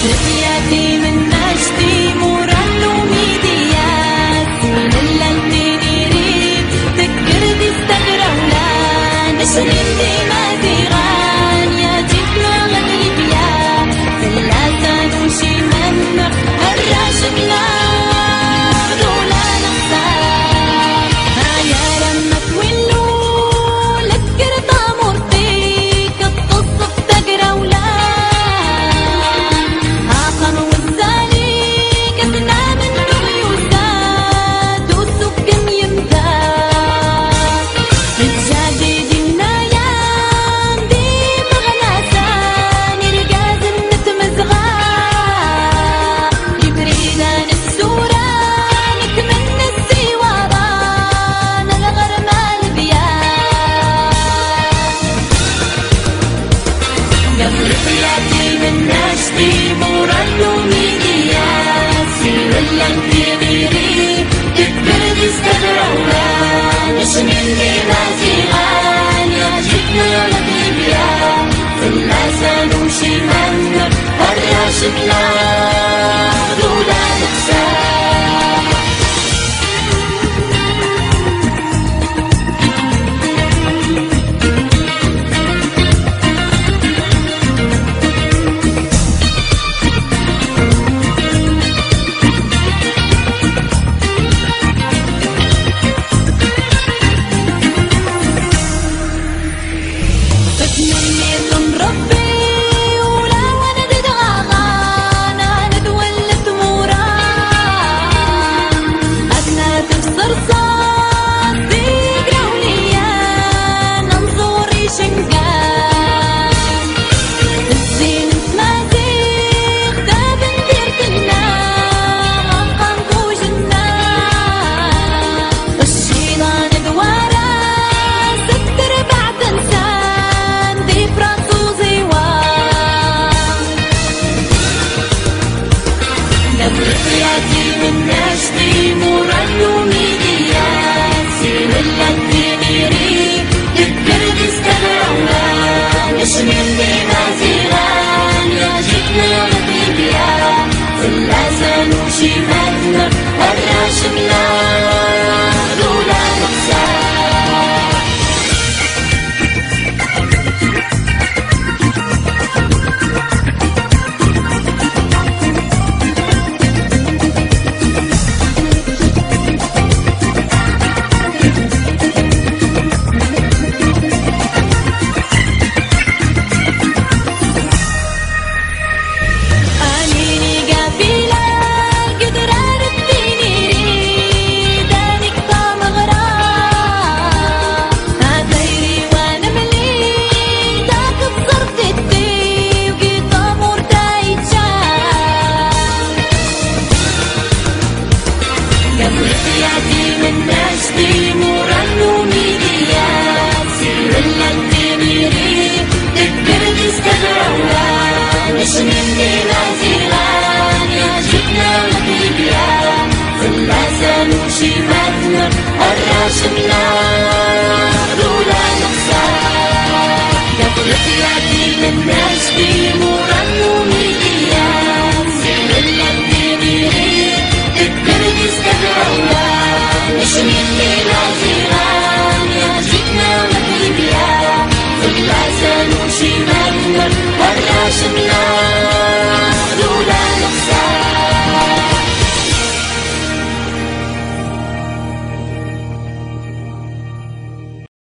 Thank you. Love. and she met her, and she knows. عاشقنا لولا نفسك تطلق يدي من نجدي نورا ومديا سيرنا اللي بيغيب تكبر يستدعونا مش